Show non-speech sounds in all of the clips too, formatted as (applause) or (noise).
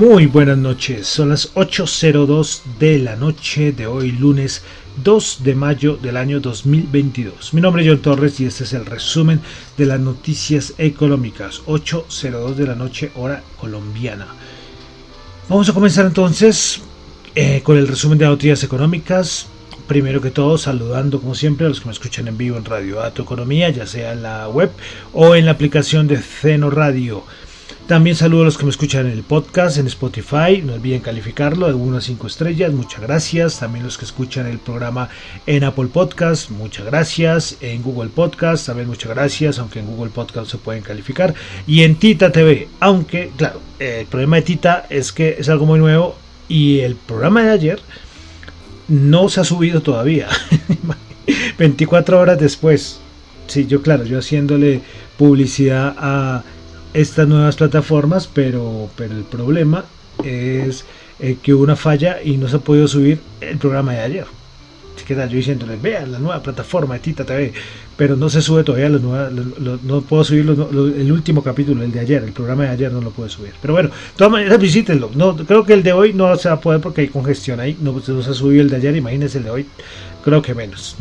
Muy buenas noches, son las 8.02 de la noche de hoy, lunes 2 de mayo del año 2022. Mi nombre es John Torres y este es el resumen de las noticias económicas, 8.02 de la noche hora colombiana. Vamos a comenzar entonces eh, con el resumen de noticias económicas. Primero que todo, saludando como siempre a los que me escuchan en vivo en Radio Dato Economía, ya sea en la web o en la aplicación de Ceno Radio. También saludo a los que me escuchan en el podcast, en Spotify. No olviden calificarlo de 1 a 5 estrellas. Muchas gracias. También los que escuchan el programa en Apple Podcast. Muchas gracias. En Google Podcast. También muchas gracias. Aunque en Google Podcast se pueden calificar. Y en Tita TV. Aunque, claro, el problema de Tita es que es algo muy nuevo. Y el programa de ayer no se ha subido todavía. (laughs) 24 horas después. Sí, yo claro, yo haciéndole publicidad a estas nuevas plataformas, pero, pero el problema es eh, que hubo una falla y no se ha podido subir el programa de ayer. ¿Qué tal? Yo diciéndoles, vean la nueva plataforma de Tita TV, pero no se sube todavía la nueva, no puedo subir el último capítulo, el de ayer, el programa de ayer no lo puedo subir. Pero bueno, de todas maneras visítenlo. No, creo que el de hoy no se va a poder porque hay congestión ahí, no, no se ha subido el de ayer, imagínense el de hoy, creo que menos.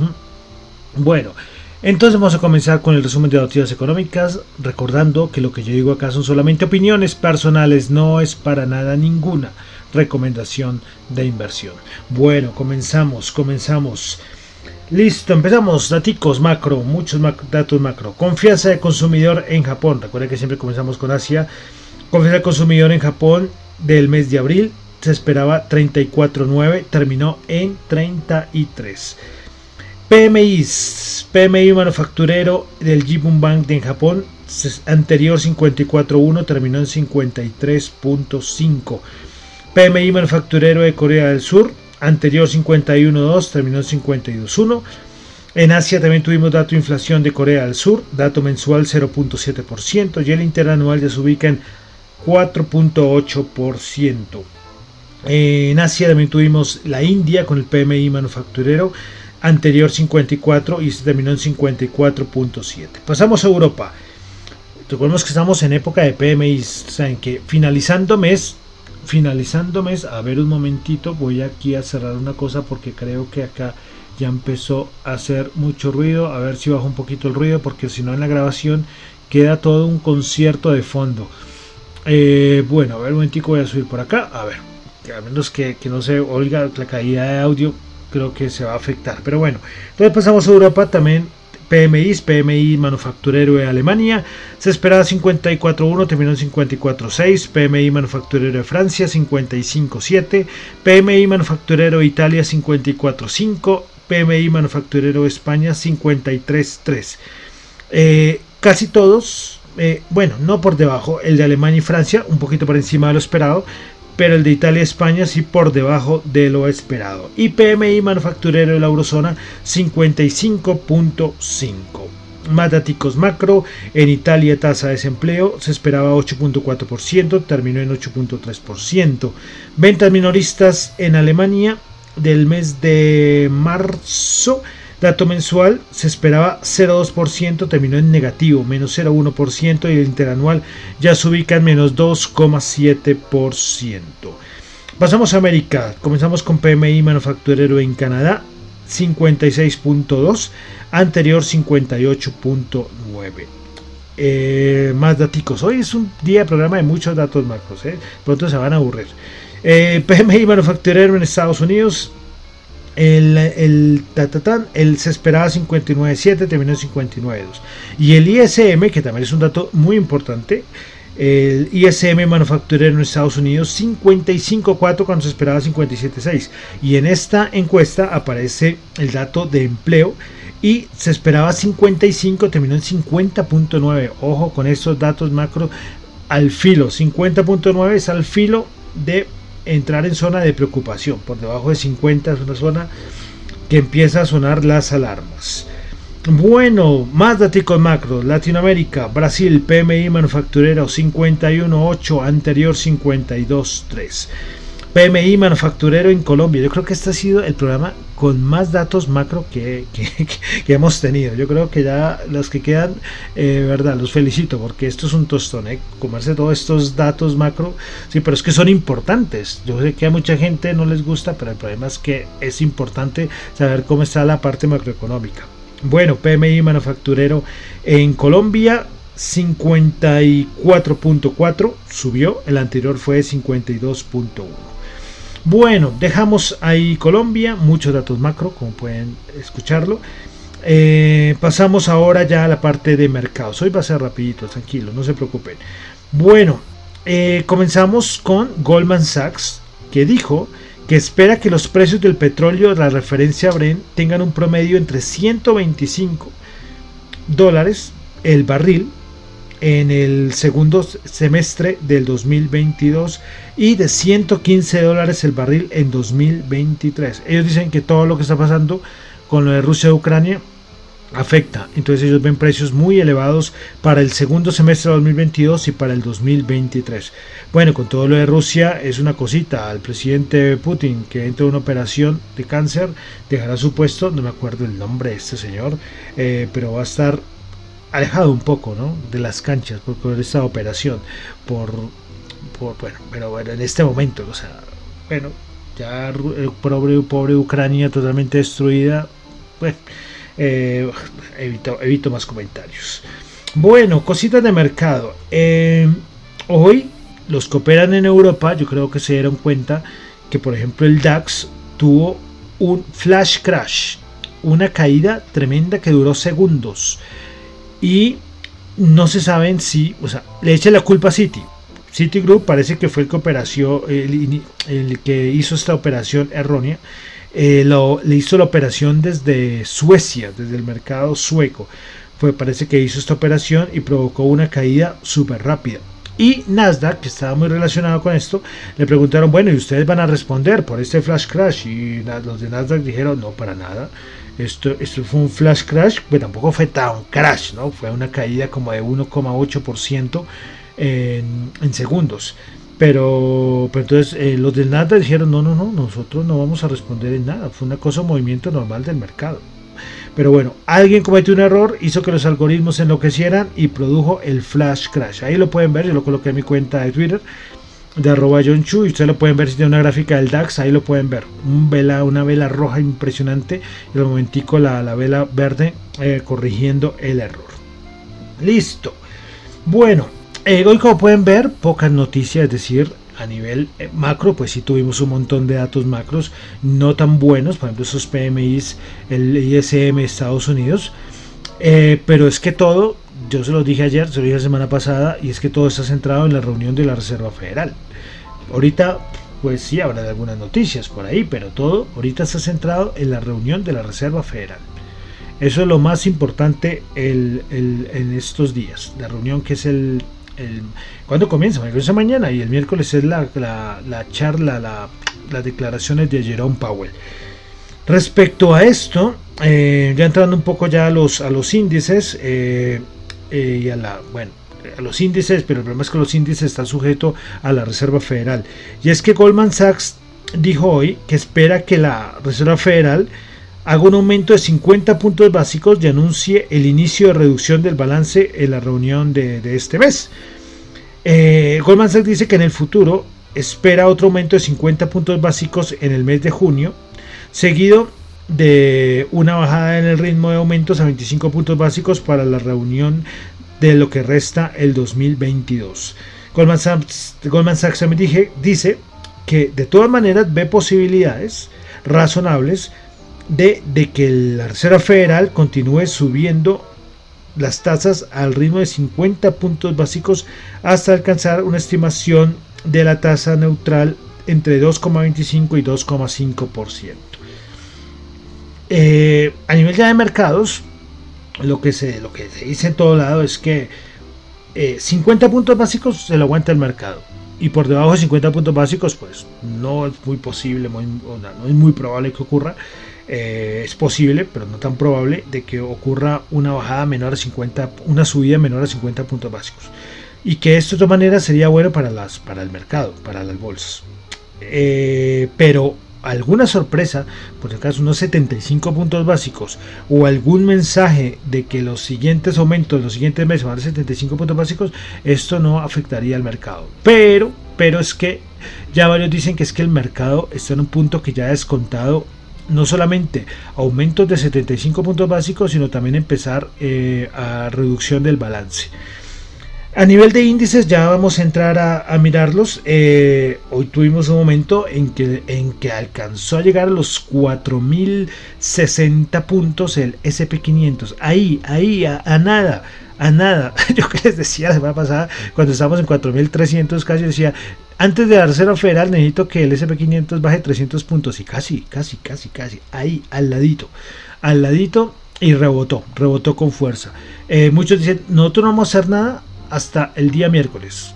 Bueno, entonces vamos a comenzar con el resumen de noticias económicas, recordando que lo que yo digo acá son solamente opiniones personales, no es para nada ninguna recomendación de inversión. Bueno, comenzamos, comenzamos. Listo, empezamos. Daticos macro, muchos datos macro. Confianza de consumidor en Japón. Recuerden que siempre comenzamos con Asia. Confianza de consumidor en Japón del mes de abril se esperaba 34.9, terminó en 33. PMI, PMI manufacturero del Jibun Bank de en Japón, anterior 54.1 terminó en 53.5. PMI manufacturero de Corea del Sur, anterior 51.2 terminó en 52.1. En Asia también tuvimos dato de inflación de Corea del Sur, dato mensual 0.7% y el interanual ya se ubica en 4.8%. En Asia también tuvimos la India con el PMI manufacturero anterior 54 y se terminó en 54.7. Pasamos a Europa. Recordemos que estamos en época de PMI, saben que finalizando mes, finalizando mes, a ver un momentito, voy aquí a cerrar una cosa porque creo que acá ya empezó a hacer mucho ruido, a ver si bajo un poquito el ruido porque si no en la grabación queda todo un concierto de fondo. Eh, bueno, a ver un momentico voy a subir por acá, a ver, a menos que, que no se oiga la caída de audio, creo que se va a afectar. Pero bueno, entonces pasamos a Europa también. PMI, PMI manufacturero de Alemania, se esperaba 54.1, terminó en 54.6, PMI manufacturero de Francia 55.7, PMI manufacturero de Italia 54.5, PMI manufacturero de España 53.3. Eh, casi todos, eh, bueno, no por debajo, el de Alemania y Francia, un poquito por encima de lo esperado, pero el de Italia y España sí por debajo de lo esperado. Y PMI manufacturero de la eurozona 55.5. Más macro, en Italia tasa de desempleo se esperaba 8.4%, terminó en 8.3%. Ventas minoristas en Alemania del mes de marzo Dato mensual se esperaba 0,2%, terminó en negativo, menos 0,1% y el interanual ya se ubica en menos 2,7%. Pasamos a América, comenzamos con PMI manufacturero en Canadá, 56.2, anterior 58.9. Eh, más datos. Hoy es un día de programa de muchos datos macros. ¿eh? Pronto se van a aburrir. Eh, PMI manufacturero en Estados Unidos el, el, el se esperaba 59.7, terminó en 59.2. Y el ISM, que también es un dato muy importante, El ISM manufacturero en Estados Unidos 55.4 cuando se esperaba 57.6. Y en esta encuesta aparece el dato de empleo y se esperaba 55, terminó en 50.9. Ojo con estos datos macro al filo. 50.9 es al filo de entrar en zona de preocupación. Por debajo de 50 es una zona que empieza a sonar las alarmas. Bueno, más datos macro. Latinoamérica, Brasil, PMI manufacturero 51.8, anterior 52.3. PMI manufacturero en Colombia. Yo creo que este ha sido el programa con más datos macro (laughs) que, hemos tenido. Yo creo que ya los que quedan, eh, verdad, los felicito porque esto es un tostón, ¿eh? comerse todos estos datos macro. Sí, pero es que son importantes. Yo sé que a mucha gente no les gusta, pero el problema es que es importante saber cómo está la parte macroeconómica. Bueno, PMI manufacturero en Colombia 54.4 subió, el anterior fue 52.1. Bueno, dejamos ahí Colombia, muchos datos macro, como pueden escucharlo. Eh, pasamos ahora ya a la parte de mercados. Hoy va a ser rapidito, tranquilo, no se preocupen. Bueno, eh, comenzamos con Goldman Sachs, que dijo que espera que los precios del petróleo de la referencia Brent tengan un promedio entre 125 dólares el barril en el segundo semestre del 2022 y de 115 dólares el barril en 2023. Ellos dicen que todo lo que está pasando con lo de Rusia y Ucrania afecta. Entonces ellos ven precios muy elevados para el segundo semestre de 2022 y para el 2023. Bueno, con todo lo de Rusia es una cosita. Al presidente Putin que entra en una operación de cáncer dejará su puesto, no me acuerdo el nombre de este señor, eh, pero va a estar alejado un poco ¿no? de las canchas por, esta operación. Por, bueno, pero bueno, en este momento, o sea, bueno, ya el pobre, pobre Ucrania totalmente destruida. Bueno, eh, evito, evito más comentarios. Bueno, cositas de mercado. Eh, hoy los que operan en Europa, yo creo que se dieron cuenta que, por ejemplo, el DAX tuvo un flash crash, una caída tremenda que duró segundos y no se saben si, o sea, le echa la culpa a Citi. Citigroup parece que fue el que, operación, el, que hizo esta operación errónea. Eh, lo, le hizo la operación desde Suecia, desde el mercado sueco. Fue, parece que hizo esta operación y provocó una caída súper rápida. Y Nasdaq, que estaba muy relacionado con esto, le preguntaron, bueno, ¿y ustedes van a responder por este flash crash? Y los de Nasdaq dijeron, no, para nada. Esto, esto fue un flash crash, pero tampoco fue tan crash, ¿no? Fue una caída como de 1,8% en, en segundos. Pero, pero entonces eh, los del Nasdaq dijeron, no, no, no, nosotros no vamos a responder en nada. Fue una cosa, un movimiento normal del mercado. Pero bueno, alguien cometió un error, hizo que los algoritmos enloquecieran y produjo el flash crash. Ahí lo pueden ver, yo lo coloqué en mi cuenta de Twitter de arroba John Chu y ustedes lo pueden ver si tiene una gráfica del DAX, ahí lo pueden ver. Una vela roja impresionante y al momentico la, la vela verde eh, corrigiendo el error. Listo. Bueno, eh, hoy como pueden ver, pocas noticias, es decir, a nivel eh, macro, pues sí tuvimos un montón de datos macros no tan buenos, por ejemplo esos PMIs, el ISM Estados Unidos, pero es que todo yo se lo dije ayer, se lo dije la semana pasada, y es que todo está centrado en la reunión de la Reserva Federal. Ahorita, pues sí, habrá de algunas noticias por ahí, pero todo ahorita está centrado en la reunión de la Reserva Federal. Eso es lo más importante en estos días. La reunión que es el... el ¿Cuándo comienza? Mañana y el miércoles es la, la, charla, las declaraciones de Jerome Powell. Respecto a esto, eh, ya entrando un poco ya a los, a los índices, eh, eh, y a la, bueno, a los índices, pero el problema es que los índices están sujetos a la Reserva Federal. Y es que Goldman Sachs dijo hoy que espera que la Reserva Federal haga un aumento de 50 puntos básicos y anuncie el inicio de reducción del balance en la reunión de, este mes. Eh, Goldman Sachs dice que en el futuro espera otro aumento de 50 puntos básicos en el mes de junio, seguido de una bajada en el ritmo de aumentos a 25 puntos básicos para la reunión de lo que resta el 2022. Goldman Sachs, Goldman Sachs dije, dice que de todas maneras ve posibilidades razonables de, que la Reserva Federal continúe subiendo las tasas al ritmo de 50 puntos básicos hasta alcanzar una estimación de la tasa neutral entre 2,25 y 2,5%. Eh, a nivel ya de mercados, lo que, se, lo que se dice en todo lado es que 50 eh, puntos básicos se lo aguanta el mercado. Y por debajo de 50 puntos básicos, pues no es muy posible, no es muy probable que ocurra. Eh, es posible, pero no tan probable, de que ocurra una bajada menor a 50, una subida menor a 50 puntos básicos. Y que esto de todas maneras sería bueno para, las, para el mercado, para las bolsas. Eh, pero alguna sorpresa, por si acaso unos 75 puntos básicos o algún mensaje de que los siguientes aumentos, los siguientes meses van a 75 puntos básicos, esto no afectaría al mercado. Pero, pero es que ya varios dicen que es que el mercado está en un punto que ya ha descontado no solamente aumentos de 75 puntos básicos, sino también empezar eh, a reducción del balance. A nivel de índices ya vamos a entrar a, mirarlos. Eh, hoy tuvimos un momento en que, en que alcanzó a llegar a los 4.060 puntos el SP500. Ahí, ahí, a, nada, a nada. (laughs) Yo que les decía la semana pasada, cuando estábamos en 4.300 casi, decía, antes de la Reserva Federal necesito que el SP500 baje 300 puntos. Y casi, casi, casi, casi, ahí, al ladito. Al ladito y rebotó, rebotó con fuerza. Eh, muchos dicen, nosotros no vamos a hacer nada hasta el día miércoles.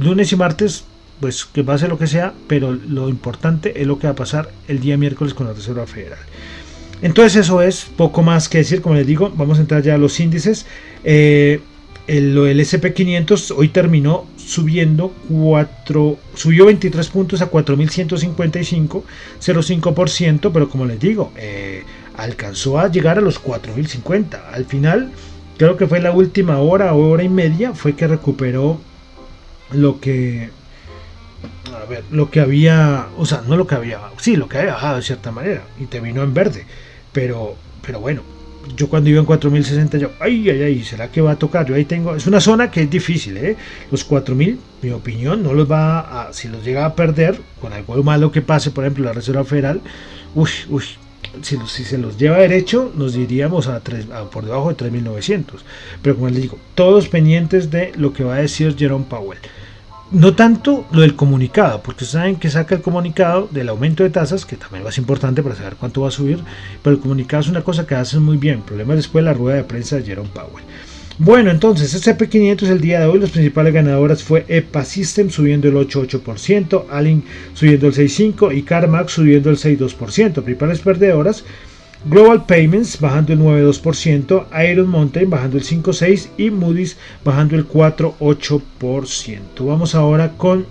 Lunes y martes, pues que pase lo que sea, pero lo importante es lo que va a pasar el día miércoles con la Reserva Federal. Entonces eso es poco más que decir, como les digo, vamos a entrar ya a los índices. Eh, el, el SP500 hoy terminó subiendo 4, subió 23 puntos a 4.155, 0,5%, pero como les digo, eh, alcanzó a llegar a los 4.050. Al final creo que fue la última hora hora y media fue que recuperó lo que a ver, lo que había, o sea, no lo que había, sí, lo que había bajado de cierta manera y terminó en verde, pero pero bueno, yo cuando iba en 4060 yo, ay, ay, ay, ¿será que va a tocar? Yo ahí tengo, es una zona que es difícil, ¿eh? Los 4000, mi opinión, no los va a, si los llega a perder, con algo malo que pase, por ejemplo, la Reserva Federal, uy, uy, si, si, se los lleva derecho, nos diríamos a, por debajo de 3.900. Pero como les digo, todos pendientes de lo que va a decir Jerome Powell. No tanto lo del comunicado, porque saben que saca el comunicado del aumento de tasas, que también es importante para saber cuánto va a subir, pero el comunicado es una cosa que hacen muy bien. El problema es después la rueda de prensa de Jerome Powell. Bueno, entonces SP500 el día de hoy, las principales ganadoras fue EPA System subiendo el 8,8%, Alin subiendo el 6,5% y CarMax subiendo el 6,2%. Principales perdedoras, Global Payments bajando el 9,2%, Iron Mountain bajando el 5,6% y Moody's bajando el 4,8%. Vamos ahora con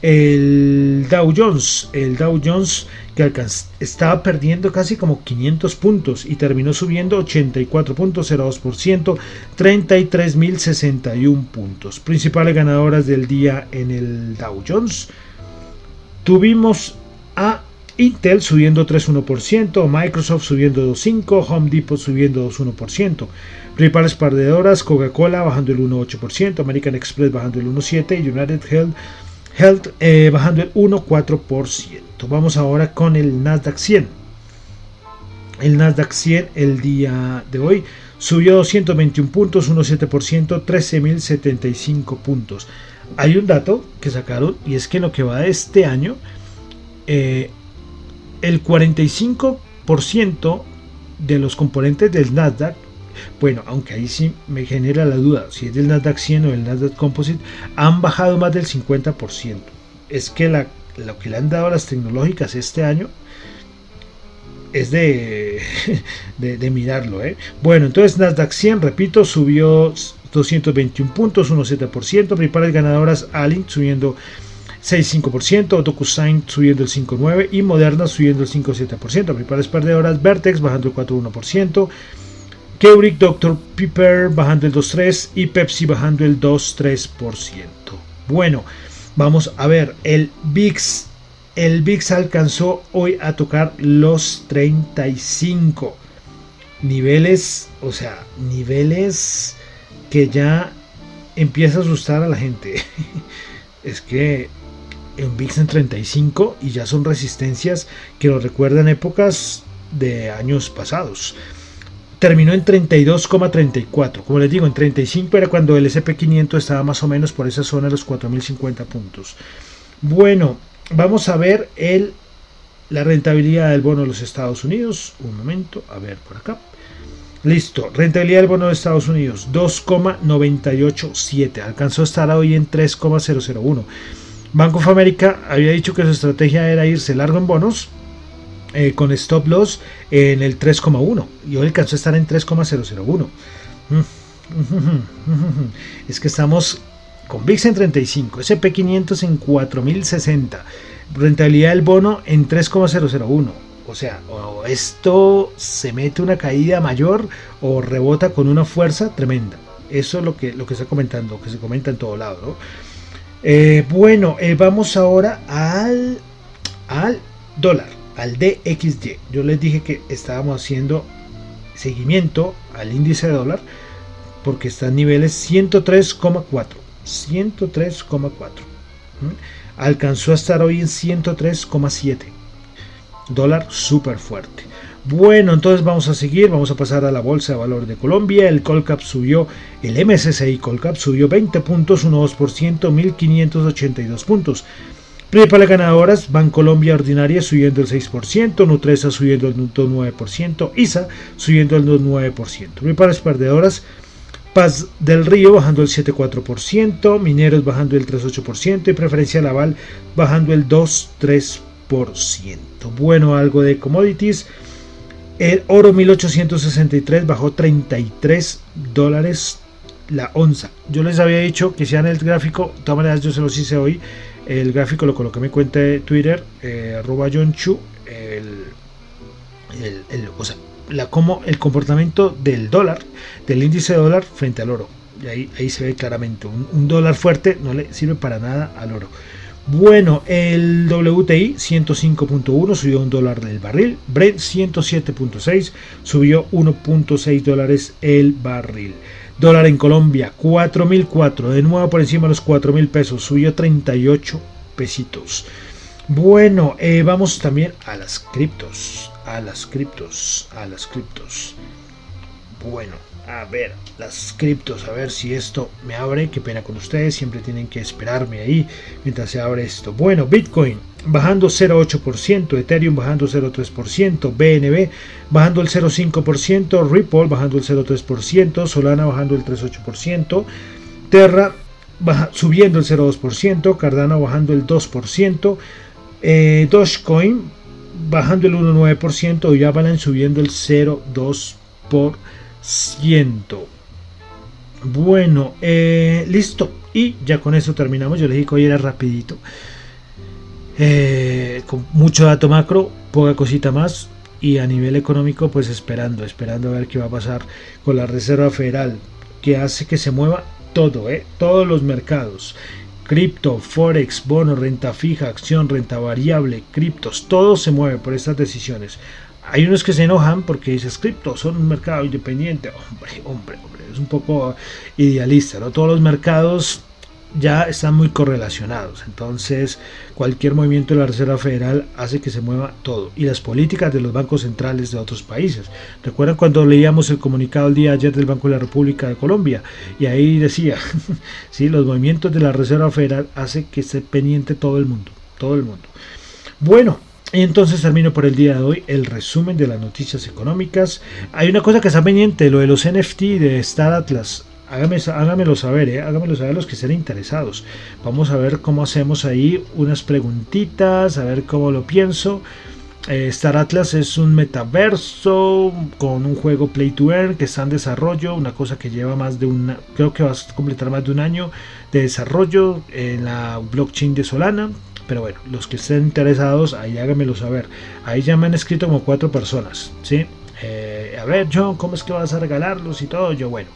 el Dow Jones. El Dow Jones que estaba perdiendo casi como 500 puntos y terminó subiendo 84.02%, 33.061 puntos. Principales ganadoras del día en el Dow Jones. Tuvimos a Intel subiendo 3.1%, Microsoft subiendo 2.5%, Home Depot subiendo 2.1%. Principales perdedoras, Coca-Cola bajando el 1.8%, American Express bajando el 1.7% y United Health Health eh, bajando el 1,4%. Vamos ahora con el Nasdaq 100. El Nasdaq 100 el día de hoy subió 221 puntos, 1,7%, 13.075 puntos. Hay un dato que sacaron y es que en lo que va de este año, eh, el 45% de los componentes del Nasdaq bueno, aunque ahí sí me genera la duda, si es del Nasdaq 100 o del Nasdaq Composite, han bajado más del 50%. Es que lo que le han dado a las tecnológicas este año es (laughs) de, de, mirarlo. ¿eh? Bueno, entonces Nasdaq 100, repito, subió 221 puntos, 1,7%. Principales ganadoras Alink subiendo 6,5%, DocuSign subiendo el 5,9% y Moderna subiendo el 5,7%. Principales perdedoras Vertex bajando el 4,1%. Keurig Dr. Pepper bajando el 2.3% y Pepsi bajando el 2.3%. Bueno, vamos a ver, el VIX, el VIX alcanzó hoy a tocar los 35 niveles, o sea, niveles que ya empieza a asustar a la gente. (laughs) es que en 35 y ya son resistencias que nos recuerdan épocas de años pasados. terminó en 32,34. Como les digo, en 35 era cuando el SP500 estaba más o menos por esa zona de los 4.050 puntos. Bueno, vamos a ver el, la rentabilidad del bono de los Estados Unidos. Un momento, a ver por acá. Listo, rentabilidad del bono de Estados Unidos 2,987. Alcanzó a estar hoy en 3,001. Banco of America había dicho que su estrategia era irse largo en bonos eh, con stop loss en el 3,1 y hoy alcanzó a estar en 3,001. Es que estamos con VIX en 35, SP500 en 4060, rentabilidad del bono en 3,001. O sea, o esto se mete una caída mayor o rebota con una fuerza tremenda. Eso es lo que, lo que está comentando, que se comenta en todo lado. ¿no? Eh, bueno, eh, vamos ahora al, al dólar, al DXY. Yo les dije que estábamos haciendo seguimiento al índice de dólar porque está en niveles 103,4. 103,4. Alcanzó a estar hoy en 103,7. Dólar súper fuerte. Bueno, entonces vamos a seguir, vamos a pasar a la Bolsa de Valores de Colombia. El Colcap subió, el MSCI Colcap subió 20 puntos, 1,2%, 1.582 puntos. Principales ganadoras, Colombia Ordinaria subiendo el 6%, Nutresa subiendo el 2,9%, ISA subiendo el 2,9%. Principales perdedoras, Paz del Río bajando el 7,4%, Mineros bajando el 3,8% y Preferencia Laval bajando el 2,3%. Bueno, algo de commodities. El oro 1863 bajó 33 dólares la onza. Yo les había dicho que sean el gráfico, de todas maneras yo se los hice hoy. El gráfico lo coloqué en mi cuenta de Twitter, eh, arroba John Chu, el, o sea, la, como el comportamiento del dólar, del índice de dólar frente al oro. Y ahí, ahí se ve claramente, un dólar fuerte no le sirve para nada al oro. Bueno, el WTI 105.1 subió un dólar del barril. Brent 107.6 subió 1.6 dólares el barril. Dólar en Colombia 4.004, de nuevo por encima de los 4.000 pesos, subió 38 pesitos. Bueno, eh, vamos también a las criptos, a las criptos, a las criptos. Bueno, a ver, las criptos, a ver si esto me abre. Qué pena con ustedes, siempre tienen que esperarme ahí mientras se abre esto. Bueno, Bitcoin bajando 0,8%, Ethereum bajando 0,3%, BNB bajando el 0,5%, Ripple bajando el 0,3%, Solana bajando el 3,8%, Terra subiendo el 0,2%, Cardano bajando el 2%, eh, Dogecoin bajando el 1,9% y Avalanche subiendo el 0,2%. Bueno, eh, listo. Y ya con eso terminamos. Yo les dije que hoy era rapidito. Eh, con mucho dato macro, poca cosita más. Y a nivel económico, pues esperando, esperando a ver qué va a pasar con la Reserva Federal, que hace que se mueva todo, ¿eh? todos los mercados. Cripto, Forex, bono, renta fija, acción, renta variable, criptos, todo se mueve por estas decisiones. Hay unos que se enojan porque dices cripto son un mercado independiente. Hombre, hombre, hombre, es un poco idealista, ¿no? Todos los mercados ya están muy correlacionados. Entonces, cualquier movimiento de la Reserva Federal hace que se mueva todo. Y las políticas de los bancos centrales de otros países. ¿Recuerdan cuando leíamos el comunicado el día ayer del Banco de la República de Colombia? Y ahí decía, (laughs) sí, los movimientos de la Reserva Federal hace que esté pendiente todo el mundo. Todo el mundo. Bueno, entonces termino por el día de hoy el resumen de las noticias económicas. Hay una cosa que está pendiente, lo de los NFT de Star Atlas. háganmelo saber, ¿eh? háganmelo saber los que estén interesados. Vamos a ver cómo hacemos ahí unas preguntitas, a ver cómo lo pienso. Eh, Star Atlas es un metaverso con un juego Play to Earn que está en desarrollo, una cosa que lleva más de un, creo que va a completar más de un año de desarrollo en la blockchain de Solana. Pero bueno, los que estén interesados, ahí háganmelo saber. Ahí ya me han escrito como cuatro personas, ¿sí? Eh, a ver, John, ¿cómo es que vas a regalarlos y todo? Yo, bueno,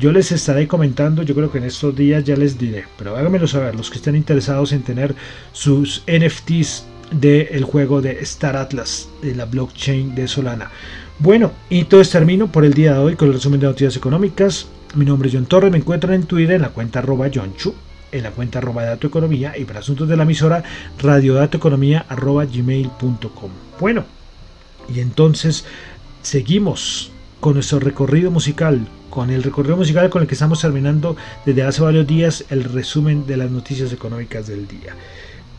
yo les estaré comentando, yo creo que en estos días ya les diré, pero háganmelo saber, los que estén interesados en tener sus NFTs del juego de Star Atlas, de la blockchain de Solana. Bueno, y todo es termino por el día de hoy con el resumen de noticias económicas. Mi nombre es John Torres, me encuentran en Twitter en la cuenta arroba John Chu en la cuenta arroba dato economía y para asuntos de la emisora radiodatoeconomía arroba gmail.com. Bueno, y entonces seguimos con nuestro recorrido musical, con el recorrido musical con el que estamos terminando desde hace varios días el resumen de las noticias económicas del día.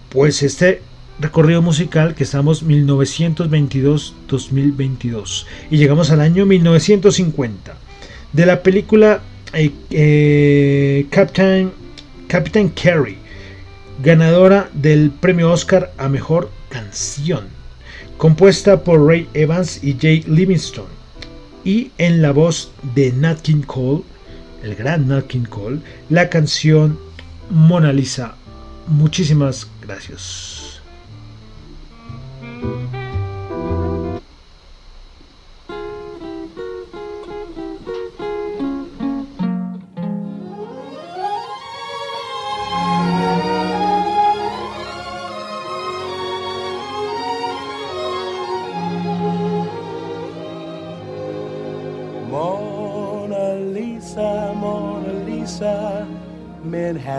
Pues este recorrido musical que estamos 1922-2022 y llegamos al año 1950 de la película eh, eh, Captain, Captain Carey, ganadora del premio Oscar a Mejor Canción, compuesta por Ray Evans y Jay Livingstone y en la voz de Nat King Cole, el gran Nat King Cole, la canción Mona Lisa. Muchísimas gracias.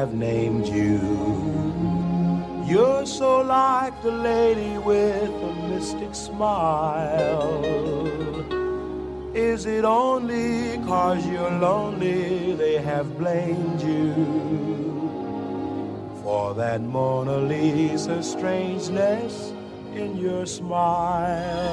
Have named you. You're so like the lady with a mystic smile. Is it only cause you're lonely they have blamed you for that Mona Lisa strangeness in your smile?